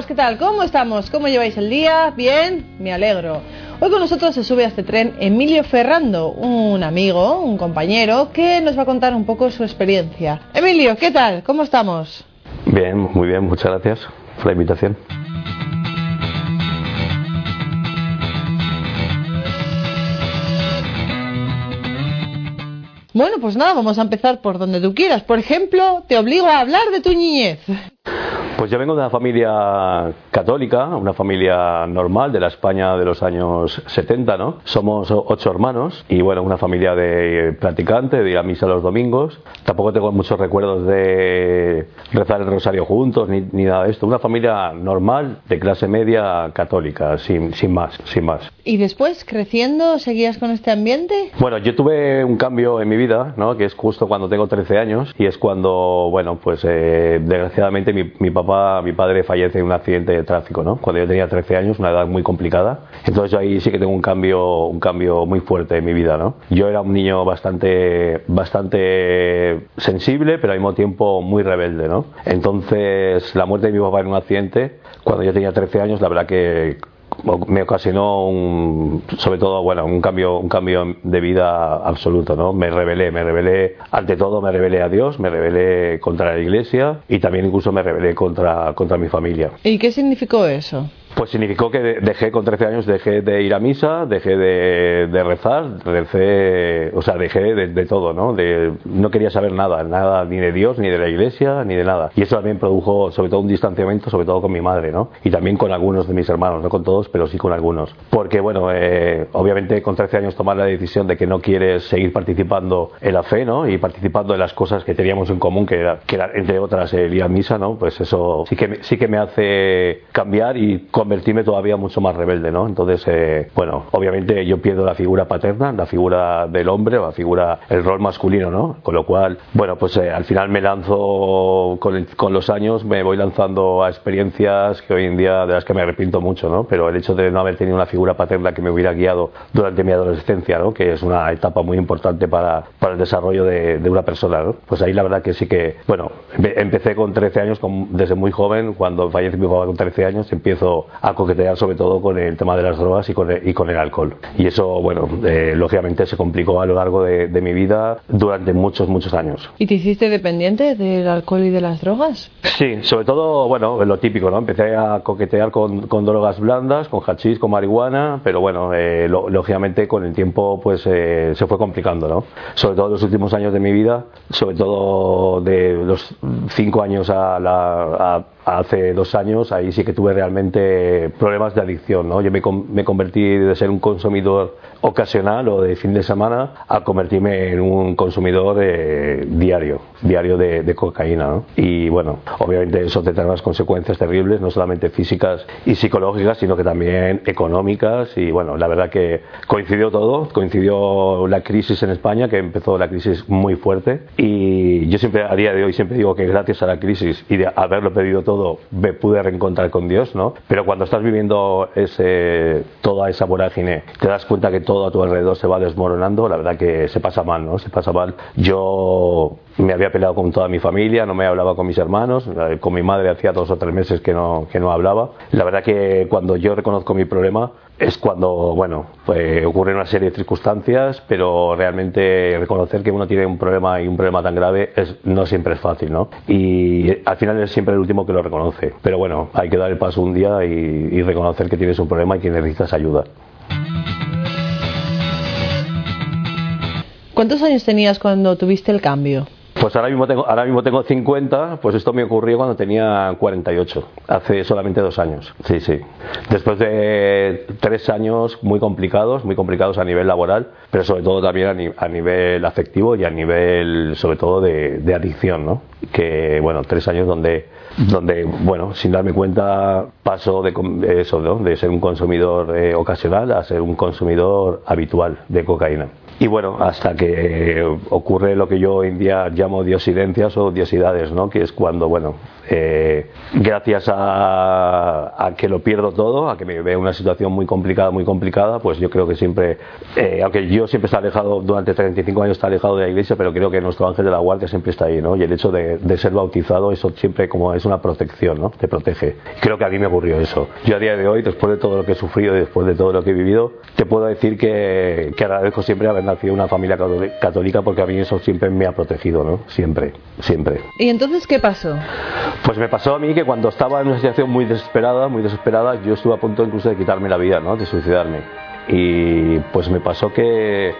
Amigos, ¿qué tal? ¿Cómo estamos? ¿Cómo lleváis el día? ¿Bien? Me alegro. Hoy con nosotros se sube a este tren Emilio Ferrando, un amigo, un compañero, que nos va a contar un poco su experiencia. Emilio, ¿qué tal? ¿Cómo estamos? Bien, muy bien, muchas gracias por la invitación. Bueno, pues nada, vamos a empezar por donde tú quieras. Por ejemplo, te obligo a hablar de tu niñez. Pues yo vengo de una familia católica, una familia normal de la España de los años 70, ¿no? Somos ocho hermanos y bueno, una familia de practicante, de ir a misa los domingos. Tampoco tengo muchos recuerdos de rezar el rosario juntos ni, ni nada de esto. Una familia normal, de clase media católica, sin, sin más, sin más. ¿Y después, creciendo, seguías con este ambiente? Bueno, yo tuve un cambio en mi vida, ¿no? Que es justo cuando tengo 13 años y es cuando, bueno, pues eh, desgraciadamente mi, mi papá mi padre fallece en un accidente de tráfico, ¿no? Cuando yo tenía 13 años, una edad muy complicada. Entonces ahí sí que tengo un cambio, un cambio muy fuerte en mi vida, ¿no? Yo era un niño bastante, bastante sensible, pero al mismo tiempo muy rebelde, ¿no? Entonces la muerte de mi papá en un accidente, cuando yo tenía 13 años, la verdad que me ocasionó un, sobre todo bueno un cambio un cambio de vida absoluto no me rebelé me rebelé ante todo me rebelé a Dios me rebelé contra la Iglesia y también incluso me rebelé contra contra mi familia ¿y qué significó eso? Pues significó que dejé con 13 años, dejé de ir a misa, dejé de, de rezar, recé, o sea, dejé de, de, todo, ¿no? De, no quería saber nada, nada ni de Dios, ni de la iglesia, ni de nada. Y eso también produjo, sobre todo, un distanciamiento, sobre todo con mi madre, ¿no? Y también con algunos de mis hermanos, no con todos, pero sí con algunos. Porque, bueno, eh, obviamente con 13 años tomar la decisión de que no quieres seguir participando en la fe, ¿no? Y participando en las cosas que teníamos en común, que era, que era entre otras, el ir a misa, ¿no? Pues eso sí que, sí que me hace cambiar y convertirme todavía mucho más rebelde, ¿no? Entonces, eh, bueno, obviamente yo pierdo la figura paterna, la figura del hombre la figura, el rol masculino, ¿no? Con lo cual, bueno, pues eh, al final me lanzo con, el, con, los años, me voy lanzando a experiencias que hoy en día de las que me arrepiento mucho, ¿no? Pero el hecho de no haber tenido una figura paterna que me hubiera guiado durante mi adolescencia, ¿no? Que es una etapa muy importante para, para el desarrollo de, de una persona, ¿no? Pues ahí la verdad que sí que, bueno, empecé con 13 años, con, desde muy joven, cuando fallece mi papá con 13 años, empiezo a coquetear sobre todo con el tema de las drogas y con el, y con el alcohol. Y eso, bueno, eh, lógicamente se complicó a lo largo de, de, mi vida durante muchos, muchos años. ¿Y te hiciste dependiente del alcohol y de las drogas? Sí, sobre todo, bueno, lo típico, ¿no? Empecé a coquetear con, con drogas blandas, con hachís, con marihuana, pero bueno, eh, lo, lógicamente con el tiempo pues eh, se fue complicando, ¿no? Sobre todo en los últimos años de mi vida, sobre todo de los cinco años a la... A, hace dos años, ahí sí que tuve realmente problemas de adicción. ¿no? Yo me, me, convertí de ser un consumidor ocasional o de fin de semana a convertirme en un consumidor eh, diario, diario de, de cocaína. ¿no? Y bueno, obviamente eso te trae unas consecuencias terribles, no solamente físicas y psicológicas, sino que también económicas. Y bueno, la verdad que coincidió todo, coincidió la crisis en España, que empezó la crisis muy fuerte. Y yo siempre, a día de hoy, siempre digo que gracias a la crisis y de haberlo pedido todo, me pude reencontrar con Dios, ¿no? Pero cuando estás viviendo ese, toda esa vorágine, te das cuenta que todo a tu alrededor se va desmoronando, la verdad que se pasa mal, ¿no? Se pasa mal. Yo me había peleado con toda mi familia, no me hablaba con mis hermanos, con mi madre hacía dos o tres meses que no, que no hablaba. La verdad que cuando yo reconozco mi problema es cuando, bueno, pues ocurre una serie de circunstancias, pero realmente reconocer que uno tiene un problema y un problema tan grave es, no siempre es fácil, ¿no? Y al final es siempre el último que lo reconoce. Pero bueno, hay que dar el paso un día y, y reconocer que tienes un problema y que necesitas ayuda. ¿Cuántos años tenías cuando tuviste el cambio? Pues ahora mismo, tengo, ahora mismo tengo 50, pues esto me ocurrió cuando tenía 48, hace solamente dos años. Sí, sí. Después de tres años muy complicados, muy complicados a nivel laboral, pero sobre todo también a, ni, a nivel afectivo y a nivel, sobre todo, de, de adicción, ¿no? Que, bueno, tres años donde, donde, bueno, sin darme cuenta, paso de, de eso, ¿no? De ser un consumidor eh, ocasional a ser un consumidor habitual de cocaína. Y bueno, hasta que ocurre lo que yo hoy en día llamo diosidencias o diosidades, ¿no? Que es cuando, bueno, Eh, gracias a, que lo pierdo todo, a que me veo una situación muy complicada, muy complicada, pues yo creo que siempre, eh, aunque yo siempre he alejado, durante 35 años está alejado de la iglesia, pero creo que nuestro ángel de la guardia siempre está ahí, ¿no? Y el hecho de, de ser bautizado, eso siempre como es una protección, ¿no? Te protege. Creo que a mí me ocurrió eso. Yo a día de hoy, después de todo lo que he sufrido y después de todo lo que he vivido, te puedo decir que, que agradezco siempre haber nacido en una familia católica porque a mí eso siempre me ha protegido, ¿no? Siempre, siempre. ¿Y entonces qué pasó? Pues me pasó a mí que cuando estaba en una situación muy desesperada, muy desesperada, yo estuve a punto incluso de quitarme la vida, ¿no? De suicidarme. Y pues me pasó que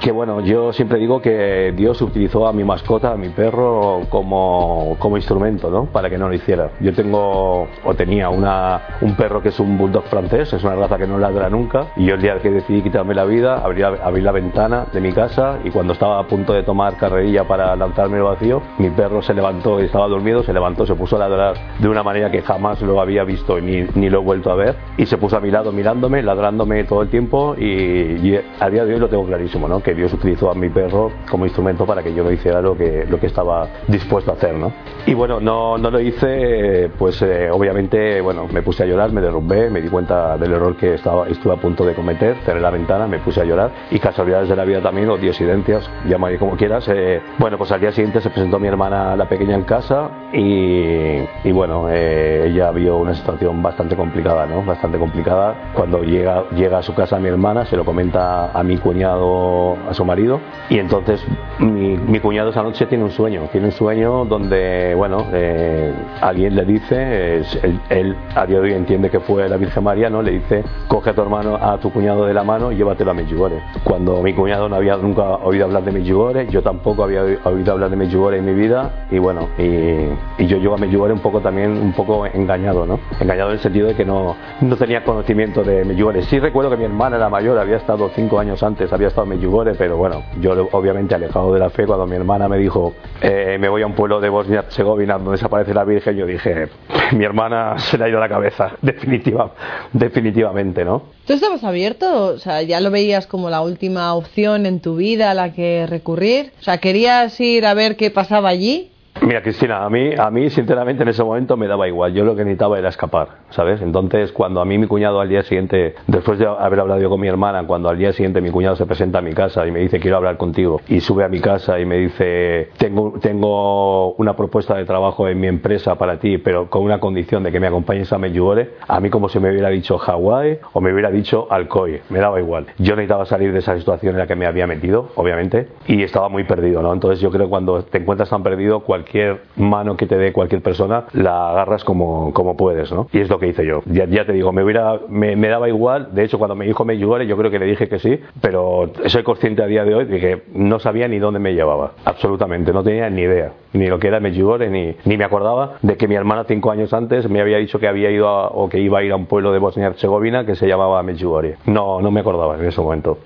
que bueno, yo siempre digo que Dios utilizó a mi mascota, a mi perro, como, como instrumento, ¿no? Para que no lo hiciera. Yo tengo, o tenía una, un perro que es un bulldog francés, es una raza que no ladra nunca, y yo el día que decidí quitarme la vida, abrí, abrí la ventana de mi casa y cuando estaba a punto de tomar carrerilla para lanzarme al vacío, mi perro se levantó estaba dormido, se levantó, se puso a ladrar de una manera que jamás lo había visto ni, ni lo he vuelto a ver, y se puso a mi lado mirándome, ladrándome todo el tiempo, y, y a día de hoy lo tengo clarísimo, ¿no? Que Dios utilizó a mi perro como instrumento para que yo no hiciera lo que, lo que estaba dispuesto a hacer, ¿no? Y bueno, no, no lo hice, pues eh, obviamente, bueno, me puse a llorar, me derrumbé, me di cuenta del error que estaba, estuve a punto de cometer, cerré la ventana, me puse a llorar y casualidades de la vida también, o diosidencias, llamaré como quieras. Eh, bueno, pues al día siguiente se presentó mi hermana, la pequeña, en casa y, y bueno, eh, ella vio una situación bastante complicada, ¿no? Bastante complicada. Cuando llega, llega a su casa mi hermana, se lo comenta a mi cuñado, a su marido, y entonces mi, mi cuñado esa noche tiene un sueño, tiene un sueño donde, bueno, eh, alguien le dice, él, él, a día de hoy entiende que fue la Virgen María, ¿no? Le dice, coge a tu hermano, a tu cuñado de la mano y llévatelo a Medjugorje. Cuando mi cuñado no había nunca oído hablar de Medjugorje, yo tampoco había oído hablar de Medjugorje en mi vida, y bueno, y, yo llego a Medjugorje un poco también, un poco engañado, ¿no? Engañado en el sentido de que no, no tenía conocimiento de Medjugorje. Sí recuerdo que mi hermana, la mayor, había estado cinco años antes, había estado en Medjugorje, pero bueno, yo obviamente alejado de la fe, cuando mi hermana me dijo, eh, me voy a un pueblo de Bosnia-Herzegovina donde desaparece la Virgen, yo dije, mi hermana se le ha ido la cabeza, definitiva, definitivamente, ¿no? ¿Tú estabas abierto? O sea, ya lo veías como la última opción en tu vida a la que recurrir. O sea, ¿querías ir a ver qué pasaba allí? Mira, Cristina, a mí, a mí sinceramente en ese momento me daba igual. Yo lo que necesitaba era escapar, ¿sabes? Entonces, cuando a mí mi cuñado al día siguiente, después de haber hablado yo con mi hermana, cuando al día siguiente mi cuñado se presenta a mi casa y me dice quiero hablar contigo y sube a mi casa y me dice tengo, tengo una propuesta de trabajo en mi empresa para ti, pero con una condición de que me acompañes a Medjugorje, a mí como si me hubiera dicho Hawái o me hubiera dicho Alcoy, me daba igual. Yo necesitaba salir de esa situación en la que me había metido, obviamente, y estaba muy perdido, ¿no? Entonces yo creo que cuando te encuentras tan perdido, cualquier cualquier mano que te dé cualquier persona la agarras como, como puedes, ¿no? Y es lo que hice yo. Ya, ya te digo, me, hubiera, me, me, daba igual. De hecho, cuando me dijo Medjugorje, yo creo que le dije que sí, pero soy consciente a día de hoy de que no sabía ni dónde me llevaba. Absolutamente, no tenía ni idea. Ni lo que era Medjugorje, ni, ni me acordaba de que mi hermana cinco años antes me había dicho que había ido a, o que iba a ir a un pueblo de Bosnia-Herzegovina que se llamaba Medjugorje. No, no me acordaba en ese momento.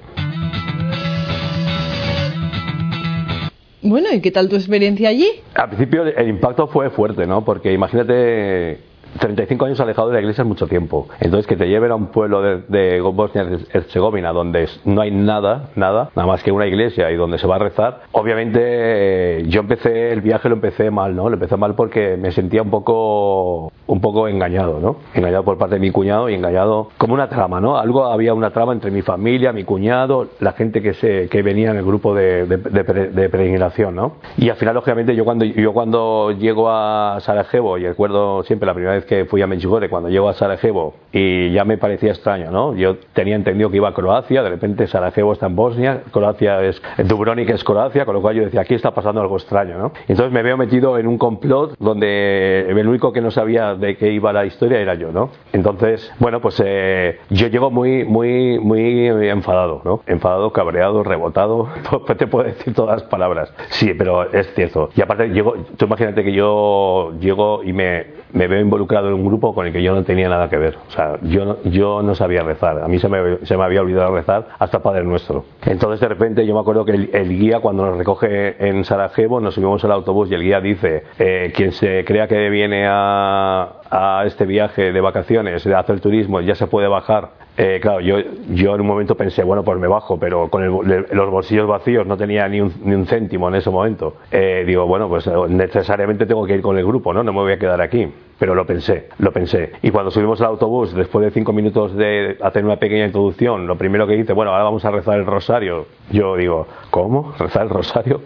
Bueno, ¿y qué tal tu experiencia allí? Al principio el impacto fue fuerte, ¿no? Porque imagínate 35 años alejado de la iglesia es mucho tiempo. Entonces, que te lleven a un pueblo de, de Bosnia-Herzegovina donde no hay nada, nada, nada más que una iglesia y donde se va a rezar, obviamente yo empecé, el viaje lo empecé mal, ¿no? Lo empecé mal porque me sentía un poco, un poco engañado, ¿no? Engañado por parte de mi cuñado y engañado como una trama, ¿no? Algo había una trama entre mi familia, mi cuñado, la gente que, se, que venía en el grupo de, de, de peregrinación, ¿no? Y al final, lógicamente, yo cuando, yo cuando llego a Sarajevo, y recuerdo siempre la primera vez que fui a Medjugorje, cuando llego a Sarajevo, y ya me parecía extraño, ¿no? Yo tenía entendido que iba a Croacia, de repente Sarajevo está en Bosnia, Croacia es, Dubrovnik es Croacia, con lo cual yo decía, aquí está pasando algo extraño, ¿no? Entonces me veo metido en un complot donde el único que no sabía de qué iba la historia era yo, ¿no? Entonces, bueno, pues eh, yo llego muy, muy, muy enfadado, ¿no? Enfadado, cabreado, rebotado, pues te puedo decir todas las palabras. Sí, pero es cierto. Y aparte, llego, tú imagínate que yo llego y me, me veo involucrado mezclado en un grupo con el que yo no tenía nada que ver. O sea, yo no, yo no sabía rezar. A mí se me, se me había olvidado rezar hasta Padre Nuestro. Entonces, de repente, yo me acuerdo que el, guía, cuando nos recoge en Sarajevo, nos subimos al autobús y el guía dice: eh, Quien se crea que viene a, a este viaje de vacaciones, de hacer turismo, ya se puede bajar eh, claro, yo, yo en un momento pensé, bueno, pues me bajo, pero con los bolsillos vacíos no tenía ni un, ni un céntimo en ese momento. Eh, digo, bueno, pues eh, necesariamente tengo que ir con el grupo, ¿no? No me voy a quedar aquí. Pero lo pensé, lo pensé. Y cuando subimos al autobús, después de cinco minutos de hacer una pequeña introducción, lo primero que dice, bueno, ahora vamos a rezar el rosario. Yo digo, ¿cómo? ¿Rezar el rosario?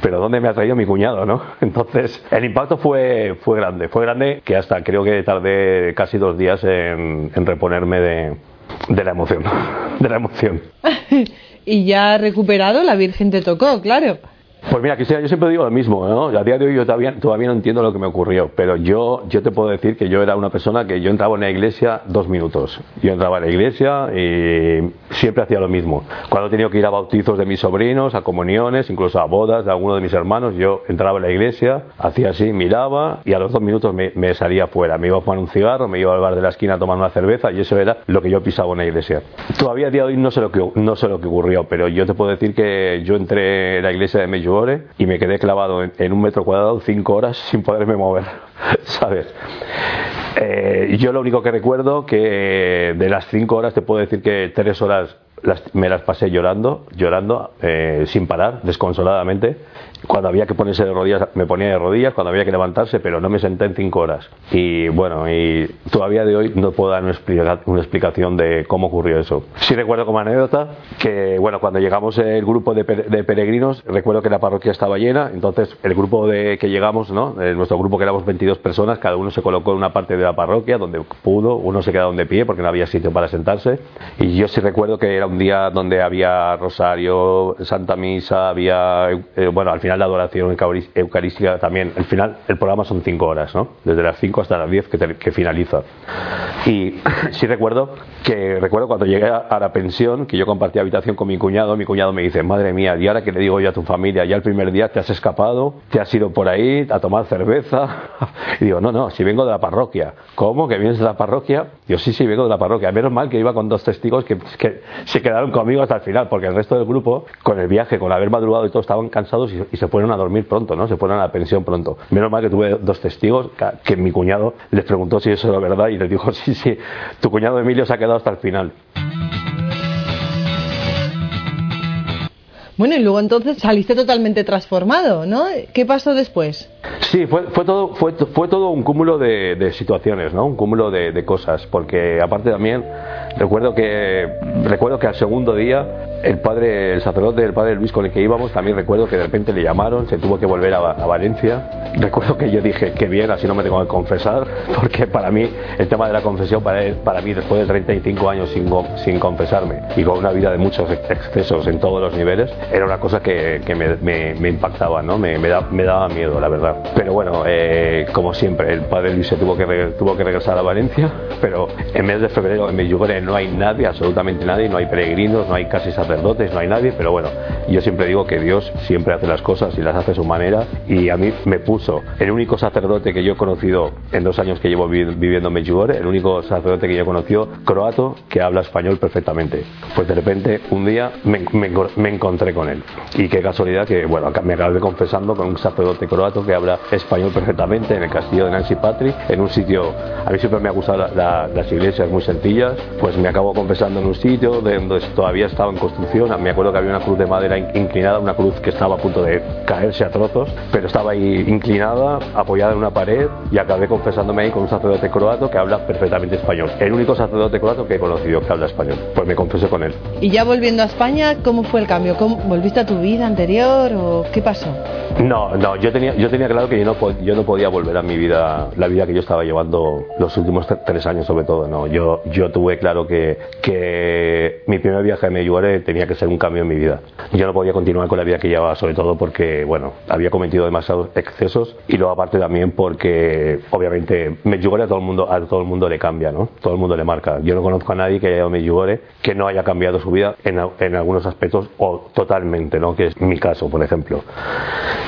Pero ¿dónde me ha traído mi cuñado, no? Entonces, el impacto fue, fue grande. Fue grande que hasta creo que tardé casi dos días en reponerme de, la emoción, de la emoción. y ya recuperado, la Virgen te tocó, claro. Pues mira, Cristina, yo siempre digo lo mismo, ¿no? A día de hoy yo todavía, todavía no entiendo lo que me ocurrió, pero yo, yo te puedo decir que yo era una persona que yo entraba en la iglesia dos minutos. Yo entraba en la iglesia y siempre hacía lo mismo. Cuando he tenido que ir a bautizos de mis sobrinos, a comuniones, incluso a bodas de alguno de mis hermanos, yo entraba en la iglesia, hacía así, miraba y a los dos minutos me, salía fuera. Me iba a fumar un cigarro, me iba al bar de la esquina a tomar una cerveza y eso era lo que yo pisaba en la iglesia. Todavía a día de hoy no sé lo que, no sé lo que ocurrió, pero yo te puedo decir que yo entré en la iglesia de Y me quedé clavado en, un metro cuadrado cinco horas sin poderme mover, ¿sabes? Eh, yo lo único que recuerdo que de las cinco horas te puedo decir que tres horas me las pasé llorando, llorando, eh, sin parar, desconsoladamente. Cuando había que ponerse de rodillas, me ponía de rodillas, cuando había que levantarse, pero no me senté en cinco horas. Y bueno, y todavía de hoy no puedo dar una, explicación de cómo ocurrió eso. Sí recuerdo como anécdota que, bueno, cuando llegamos el grupo de, peregrinos, recuerdo que la parroquia estaba llena, entonces el grupo de que llegamos, ¿no? nuestro grupo que éramos 22 personas, cada uno se colocó en una parte de la parroquia donde pudo, uno se quedó de pie porque no había sitio para sentarse. Y yo sí recuerdo que era un día donde había rosario, Santa Misa, había, eh, bueno, al final la adoración eucarística también. Al final el programa son cinco horas, ¿no? Desde las cinco hasta las diez que, que finaliza. Y sí recuerdo que recuerdo cuando llegué a, la pensión, que yo compartí habitación con mi cuñado, mi cuñado me dice, madre mía, y ahora que le digo yo a tu familia, ya el primer día te has escapado, te has ido por ahí a tomar cerveza. Y digo, no, no, si vengo de la parroquia. ¿Cómo? ¿Que vienes de la parroquia? Digo, sí, sí, vengo de la parroquia. Menos mal que iba con dos testigos que, que se quedaron conmigo hasta el final, porque el resto del grupo, con el viaje, con haber madrugado y todo, estaban cansados y, se fueron a dormir pronto, ¿no? Se fueron a la pensión pronto. Menos mal que tuve dos testigos, que, mi cuñado les preguntó si eso era verdad y les dijo, sí, sí, tu cuñado Emilio se ha quedado hasta el final. Bueno, y luego entonces saliste totalmente transformado, ¿no? ¿Qué pasó después? Sí, fue, todo, fue, fue todo un cúmulo de, situaciones, ¿no? Un cúmulo de, cosas, porque aparte también recuerdo que, recuerdo que al segundo día el padre, el sacerdote del padre Luis con el que íbamos, también recuerdo que de repente le llamaron, se tuvo que volver a, Valencia. Recuerdo que yo dije, qué bien, así no me tengo que confesar, porque para mí el tema de la confesión, para, para mí después de 35 años sin, sin confesarme y con una vida de muchos excesos en todos los niveles, era una cosa que, que me, impactaba, ¿no? Me, me, daba miedo, la verdad. Pero bueno, eh, como siempre, el padre Luis se tuvo que, tuvo que regresar a Valencia, pero en mes de febrero en Medjugorje no hay nadie, absolutamente nadie, no hay peregrinos, no hay casi sacerdotes, no hay nadie, pero bueno, yo siempre digo que Dios siempre hace las cosas y las hace a su manera y a mí me puso el único sacerdote que yo he conocido en dos años que llevo viviendo en Medjugorje, el único sacerdote que yo he conocido croato que habla español perfectamente. Pues de repente un día me, me, encontré con él y qué casualidad que, bueno, me acabé confesando con un sacerdote croato que habla español perfectamente en el castillo de Nancy Patrick, en un sitio, a mí siempre me ha gustado las iglesias muy sencillas, pues me acabo confesando en un sitio donde todavía estaba en construcción me acuerdo que había una cruz de madera inclinada, una cruz que estaba a punto de caerse a trozos, pero estaba ahí inclinada, apoyada en una pared y acabé confesándome ahí con un sacerdote croato que habla perfectamente español. El único sacerdote croato que he conocido que habla español. Pues me confesé con él. Y ya volviendo a España, ¿cómo fue el cambio? ¿Cómo, ¿Volviste a tu vida anterior o qué pasó? No, no, yo tenía, yo tenía claro que yo no, yo no podía volver a mi vida, la vida que yo estaba llevando los últimos tres años sobre todo. No, yo, yo tuve claro que, que mi primer viaje a Medjugorje tenía que ser un cambio en mi vida. Yo no podía continuar con la vida que llevaba, sobre todo porque, bueno, había cometido demasiados excesos y luego aparte también porque, obviamente, Medjugorje a todo el mundo, a todo el mundo le cambia, ¿no? Todo el mundo le marca. Yo no conozco a nadie que haya ido a Medjugorje que no haya cambiado su vida en, en algunos aspectos o totalmente, ¿no? Que es mi caso, por ejemplo.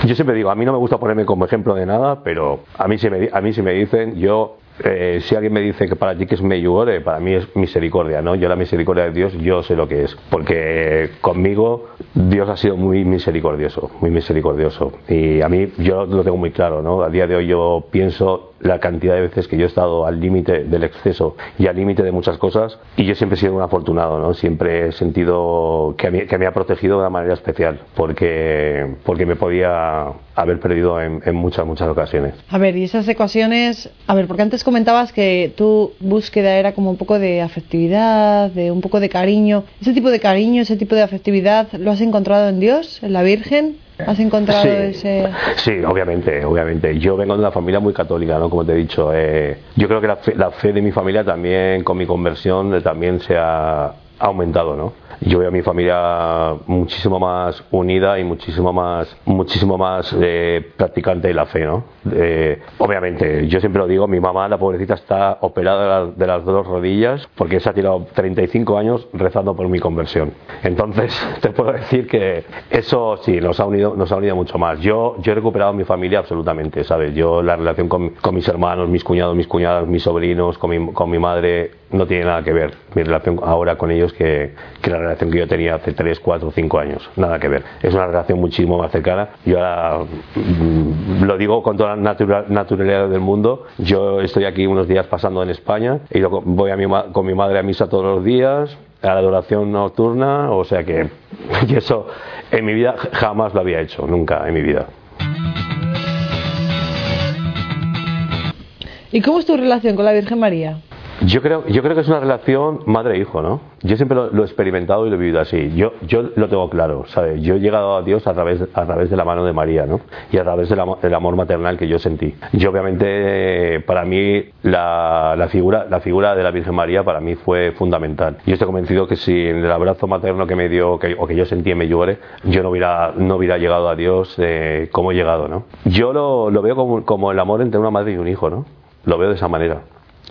Yo siempre digo, a mí no me gusta ponerme como ejemplo de nada, pero a mí si me, a mí si me dicen, yo eh, si alguien me dice que para ti que es Meyugore, para mí es misericordia, ¿no? Yo la misericordia de Dios, yo sé lo que es, porque conmigo Dios ha sido muy misericordioso, muy misericordioso. Y a mí, yo lo tengo muy claro, ¿no? A día de hoy yo pienso la cantidad de veces que yo he estado al límite del exceso y al límite de muchas cosas y yo siempre he sido un afortunado, ¿no? Siempre he sentido que, que me ha protegido de una manera especial porque, porque me podía haber perdido en, en, muchas, muchas ocasiones. A ver, y esas ecuaciones, a ver, porque antes comentabas que tu búsqueda era como un poco de afectividad, de un poco de cariño. ¿Ese tipo de cariño, ese tipo de afectividad, lo has encontrado en Dios, en la Virgen? ¿Has encontrado ese...? Sí, obviamente, obviamente. Yo vengo de una familia muy católica, ¿no? Como te he dicho. Eh, yo creo que la fe, la fe de mi familia también, con mi conversión, eh, también se ha aumentado, ¿no? Yo veo a mi familia muchísimo más unida y muchísimo más, muchísimo más eh, practicante de la fe, ¿no? Eh, obviamente, yo siempre lo digo, mi mamá, la pobrecita, está operada de, las dos rodillas porque se ha tirado 35 años rezando por mi conversión. Entonces, te puedo decir que eso sí, nos ha unido, nos ha unido mucho más. Yo, yo he recuperado mi familia absolutamente, ¿sabes? Yo la relación con, mis hermanos, mis cuñados, mis cuñadas, mis sobrinos, con mi, con mi madre, no tiene nada que ver mi relación ahora con ellos que, que la relación que yo tenía hace 3, 4, 5 años. Nada que ver. Es una relación muchísimo más cercana. Yo ahora mm, lo digo con toda la natural, naturalidad del mundo. Yo estoy aquí unos días pasando en España y voy a mi, con mi madre a misa todos los días, a la adoración nocturna, o sea que y eso en mi vida jamás lo había hecho, nunca en mi vida. ¿Y cómo es tu relación con la Virgen María? Yo creo, yo creo que es una relación madre-hijo, ¿no? Yo siempre lo, he experimentado y lo he vivido así. Yo, yo lo tengo claro, ¿sabes? Yo he llegado a Dios a través, a través de la mano de María, ¿no? Y a través del amor, amor maternal que yo sentí. Yo, obviamente, para mí, la, la, figura, la figura de la Virgen María para mí fue fundamental. Yo estoy convencido que sin el abrazo materno que me dio, que, o que yo sentí en Medjugorje, yo no hubiera, no hubiera llegado a Dios eh, como he llegado, ¿no? Yo lo, lo veo como, como el amor entre una madre y un hijo, ¿no? Lo veo de esa manera.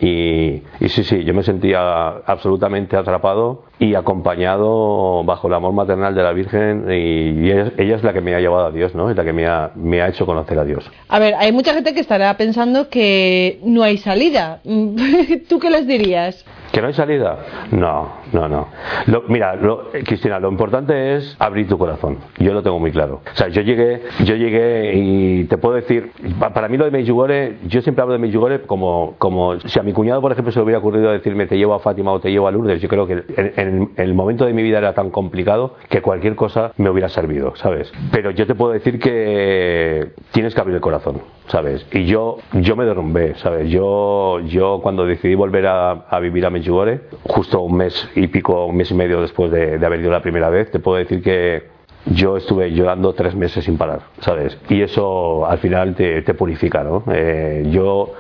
Y, y, sí, sí, yo me sentía absolutamente atrapado y acompañado bajo el amor maternal de la Virgen y, ella, ella, es la que me ha llevado a Dios, ¿no? Es la que me ha, me ha hecho conocer a Dios. A ver, hay mucha gente que estará pensando que no hay salida. ¿Tú qué les dirías? ¿Que no hay salida? No, no, no. Lo, mira, lo, Cristina, lo importante es abrir tu corazón. Yo lo tengo muy claro. O sea, yo llegué, yo llegué y te puedo decir, para mí lo de Medjugorje, yo siempre hablo de Medjugorje como, como si a mi cuñado, por ejemplo, se le hubiera ocurrido decirme te llevo a Fátima o te llevo a Lourdes. Yo creo que en, el momento de mi vida era tan complicado que cualquier cosa me hubiera servido, ¿sabes? Pero yo te puedo decir que tienes que abrir el corazón, ¿sabes? Y yo, yo me derrumbé, ¿sabes? Yo, yo cuando decidí volver a, a vivir a Medjugorje, justo un mes y pico, un mes y medio después de, haber ido la primera vez, te puedo decir que yo estuve llorando tres meses sin parar, ¿sabes? Y eso al final te, te purifica, ¿no? Eh, yo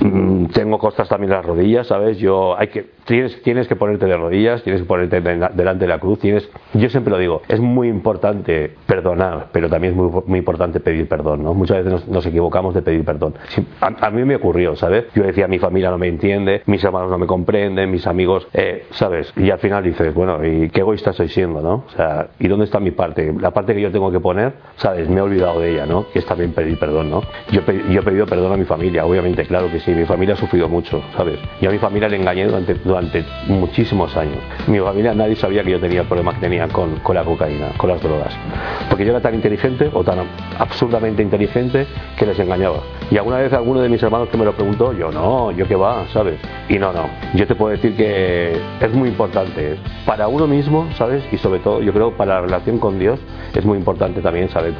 mm, tengo costas también en las rodillas, ¿sabes? Yo hay que tienes, tienes que ponerte de rodillas, tienes que ponerte delante de la cruz, tienes, yo siempre lo digo, es muy importante perdonar, pero también es muy, muy importante pedir perdón, ¿no? Muchas veces nos, nos equivocamos de pedir perdón. A, a, mí me ocurrió, ¿sabes? Yo decía, mi familia no me entiende, mis hermanos no me comprenden, mis amigos, eh, ¿sabes? Y al final dices, bueno, ¿y qué egoísta estoy siendo, no? O sea, ¿y dónde está mi parte? La parte que yo tengo que poner, ¿sabes? Me he olvidado de ella, ¿no? Que es también pedir perdón, ¿no? Yo, yo he pedido perdón a mi familia, obviamente, claro que sí, mi familia ha sufrido mucho, ¿sabes? Yo a mi familia le engañé durante, durante muchísimos años. Mi familia nadie sabía que yo tenía el problema que tenía con, con la cocaína, con las drogas. Porque yo era tan inteligente o tan absurdamente inteligente que les engañaba. Y alguna vez alguno de mis hermanos que me lo preguntó, yo no, yo qué va, ¿sabes? Y no, no. Yo te puedo decir que es muy importante para uno mismo, ¿sabes? Y sobre todo, yo creo, para la relación con Dios, es muy importante también saber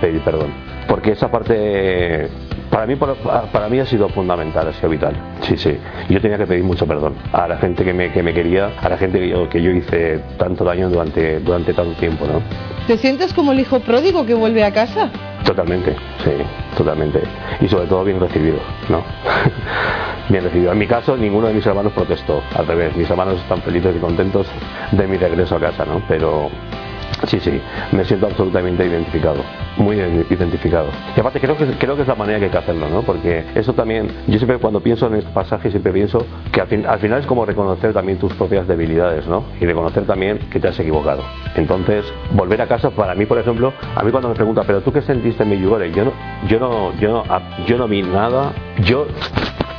pedir perdón. Porque esa parte para mí, para mí ha sido fundamental, ha sido vital. Sí, sí. Yo tenía que pedir mucho perdón a la gente que me, que me quería, a la gente que yo, que yo hice tanto daño durante, durante tanto tiempo, ¿no? ¿Te sientes como el hijo pródigo que vuelve a casa? Totalmente, sí, totalmente. Y sobre todo bien recibido, ¿no? bien recibido. En mi caso, ninguno de mis hermanos protestó. Al revés, mis hermanos están felices y contentos de mi regreso a casa, ¿no? Pero Sí, sí, me siento absolutamente identificado, muy identificado. Y aparte creo que, creo que es la manera que hay que hacerlo, ¿no? Porque eso también, yo siempre cuando pienso en este pasaje, siempre pienso que al, fin, al final es como reconocer también tus propias debilidades, ¿no? Y reconocer también que te has equivocado. Entonces, volver a casa, para mí, por ejemplo, a mí cuando me preguntan, ¿pero tú qué sentiste en mi Yo no, yo no, yo no, yo no vi nada, yo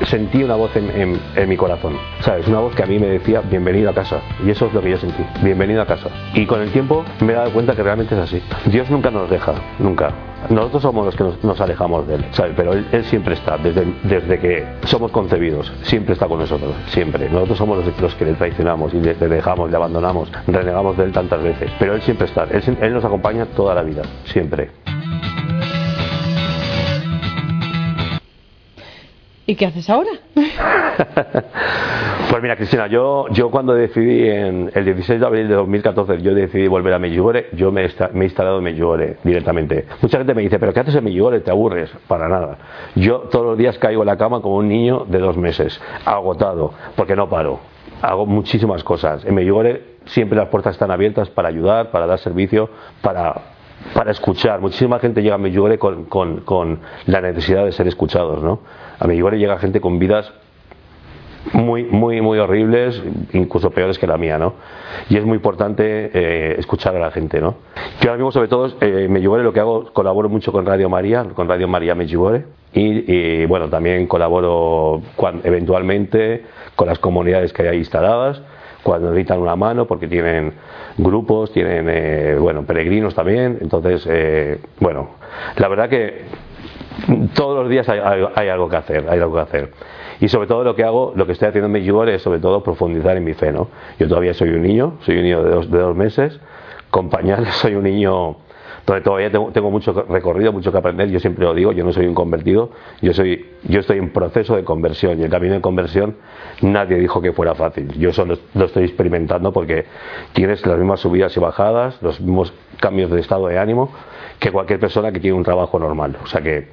sentí una voz en, en, mi corazón, ¿sabes? Una voz que a mí me decía, bienvenido a casa. Y eso es lo que yo sentí, bienvenido a casa. Y con el tiempo me he dado cuenta que realmente es así. Dios nunca nos deja, nunca. Nosotros somos los que nos, alejamos de Él, ¿sabes? Pero él, siempre está, desde, desde que somos concebidos, siempre está con nosotros, siempre. Nosotros somos los, que le traicionamos y le, dejamos, le abandonamos, renegamos de Él tantas veces. Pero Él siempre está, él nos acompaña toda la vida, siempre. ¿Y qué haces ahora? pues mira, Cristina, yo, yo cuando decidí en el 16 de abril de 2014, yo decidí volver a Medjugorje, yo me, he instalado en Medjugorje directamente. Mucha gente me dice, ¿pero qué haces en Medjugorje? ¿Te aburres? Para nada. Yo todos los días caigo en la cama como un niño de dos meses, agotado, porque no paro. Hago muchísimas cosas. En Medjugorje siempre las puertas están abiertas para ayudar, para dar servicio, para, para escuchar. Muchísima gente llega a Medjugorje con, con, con la necesidad de ser escuchados, ¿no? A igual llega gente con vidas muy, muy, muy horribles, incluso peores que la mía, ¿no? Y es muy importante eh, escuchar a la gente, ¿no? Yo ahora mismo, sobre todo, eh, Medjugorje lo que hago, colaboro mucho con Radio María, con Radio María Medjugorje, y bueno, también colaboro eventualmente con las comunidades que hay instaladas, cuando necesitan una mano, porque tienen grupos, tienen, eh, bueno, peregrinos también, entonces, eh, bueno, la verdad que todos los días hay, algo que hacer, hay algo que hacer. Y sobre todo lo que hago, lo que estoy haciendo en Medjugorje es sobre todo profundizar en mi fe, ¿no? Yo todavía soy un niño, soy un niño de dos, de dos meses, con soy un niño donde todavía tengo, mucho recorrido, mucho que aprender. Yo siempre lo digo, yo no soy un convertido, yo soy, yo estoy en proceso de conversión y el camino de conversión nadie dijo que fuera fácil. Yo solo lo estoy experimentando porque tienes las mismas subidas y bajadas, los mismos cambios de estado de ánimo que cualquier persona que tiene un trabajo normal. O sea que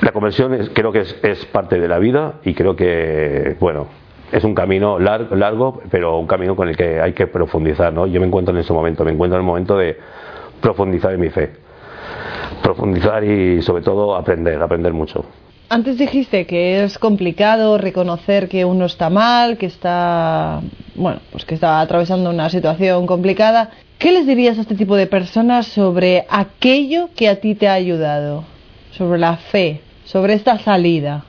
la conversión creo que es, parte de la vida y creo que, bueno, es un camino largo, largo, pero un camino con el que hay que profundizar, ¿no? Yo me encuentro en ese momento, me encuentro en el momento de profundizar en mi fe. Profundizar y sobre todo aprender, aprender mucho. Antes dijiste que es complicado reconocer que uno está mal, que está, bueno, pues que está atravesando una situación complicada. ¿Qué les dirías a este tipo de personas sobre aquello que a ti te ha ayudado? Sobre la fe, sobre esta salida.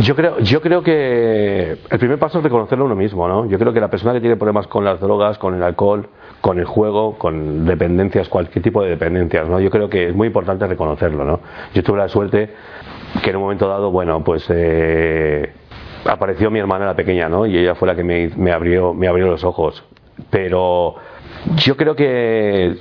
Yo creo, yo creo que el primer paso es reconocerlo uno mismo, ¿no? Yo creo que la persona que tiene problemas con las drogas, con el alcohol, con el juego, con dependencias, cualquier tipo de dependencias, ¿no? Yo creo que es muy importante reconocerlo, ¿no? Yo tuve la suerte que en un momento dado, bueno, pues eh, apareció mi hermana la pequeña, ¿no? Y ella fue la que me, abrió, me abrió los ojos. Pero yo creo que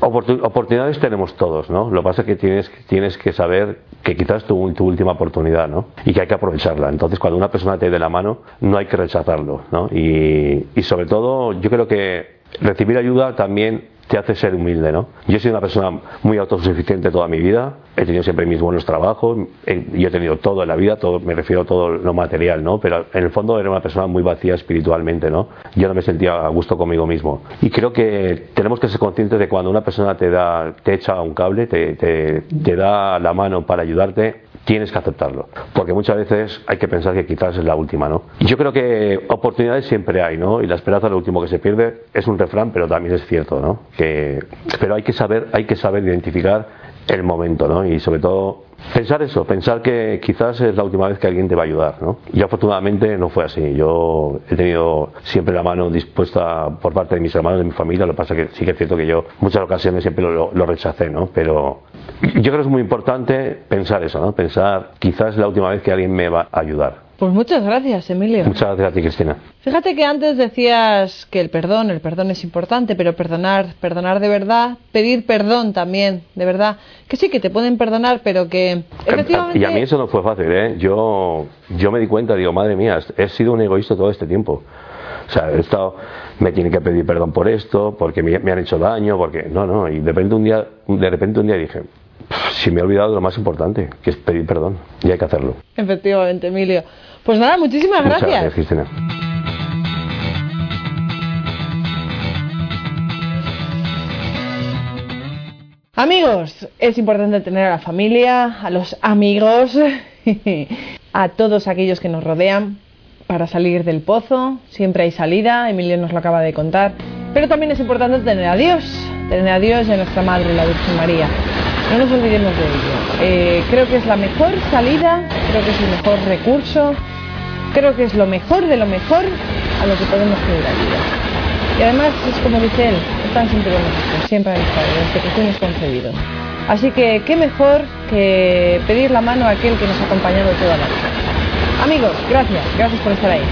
oportunidades tenemos todos, ¿no? Lo que pasa es que tienes, tienes que saber que quizás tu, tu última oportunidad, ¿no? Y que hay que aprovecharla. Entonces, cuando una persona te dé la mano, no hay que rechazarlo, ¿no? Y sobre todo, yo creo que recibir ayuda también te hace ser humilde, ¿no? Yo he sido una persona muy autosuficiente toda mi vida, he tenido siempre mis buenos trabajos, y he tenido todo en la vida, todo, me refiero a todo lo material, ¿no? Pero en el fondo era una persona muy vacía espiritualmente, ¿no? Yo no me sentía a gusto conmigo mismo. Y creo que tenemos que ser conscientes de cuando una persona te da, te echa un cable, te, te, te da la mano para ayudarte, tienes que aceptarlo. Porque muchas veces hay que pensar que quizás es la última, ¿no? Y yo creo que oportunidades siempre hay, ¿no? Y la esperanza es lo último que se pierde. Es un refrán, pero también es cierto, ¿no? Que, pero hay que saber, hay que saber identificar el momento, ¿no? Y sobre todo pensar eso, pensar que quizás es la última vez que alguien te va a ayudar, ¿no? Y afortunadamente no fue así. Yo he tenido siempre la mano dispuesta por parte de mis hermanos, de mi familia. Lo que pasa que sí que es cierto que yo muchas ocasiones siempre lo, lo rechacé, ¿no? Pero yo creo que es muy importante pensar eso, ¿no? Pensar quizás es la última vez que alguien me va a ayudar. Pues muchas gracias, Emilio. Muchas gracias a ti, Cristina. Fíjate que antes decías que el perdón, el perdón es importante, pero perdonar, perdonar de verdad, pedir perdón también, de verdad. Que sí, que te pueden perdonar, pero que efectivamente... Y a mí eso no fue fácil, ¿eh? Yo, yo me di cuenta, digo, madre mía, he sido un egoísta todo este tiempo. O sea, he estado, me tienen que pedir perdón por esto, porque me, me han hecho daño, porque... No, no, y de repente un día, de repente un día dije, si me he olvidado de lo más importante, que es pedir perdón. Y hay que hacerlo. Efectivamente, Emilio. Pues nada, muchísimas Muchas gracias. gracias, Cristina. Amigos, es importante tener a la familia, a los amigos, a todos aquellos que nos rodean para salir del pozo. Siempre hay salida, Emilio nos lo acaba de contar. Pero también es importante tener a Dios, tener a Dios y a nuestra Madre, la Virgen María. No nos olvidemos de ello. Eh, creo que es la mejor salida, creo que es el mejor recurso, creo que es lo mejor de lo mejor a lo que podemos pedir ayuda. Y además es como dice él, están siempre con nosotros, siempre han estado, desde que fuimos concebidos. Así que qué mejor que pedir la mano a aquel que nos ha acompañado toda la vida. Amigos, gracias, gracias por estar ahí.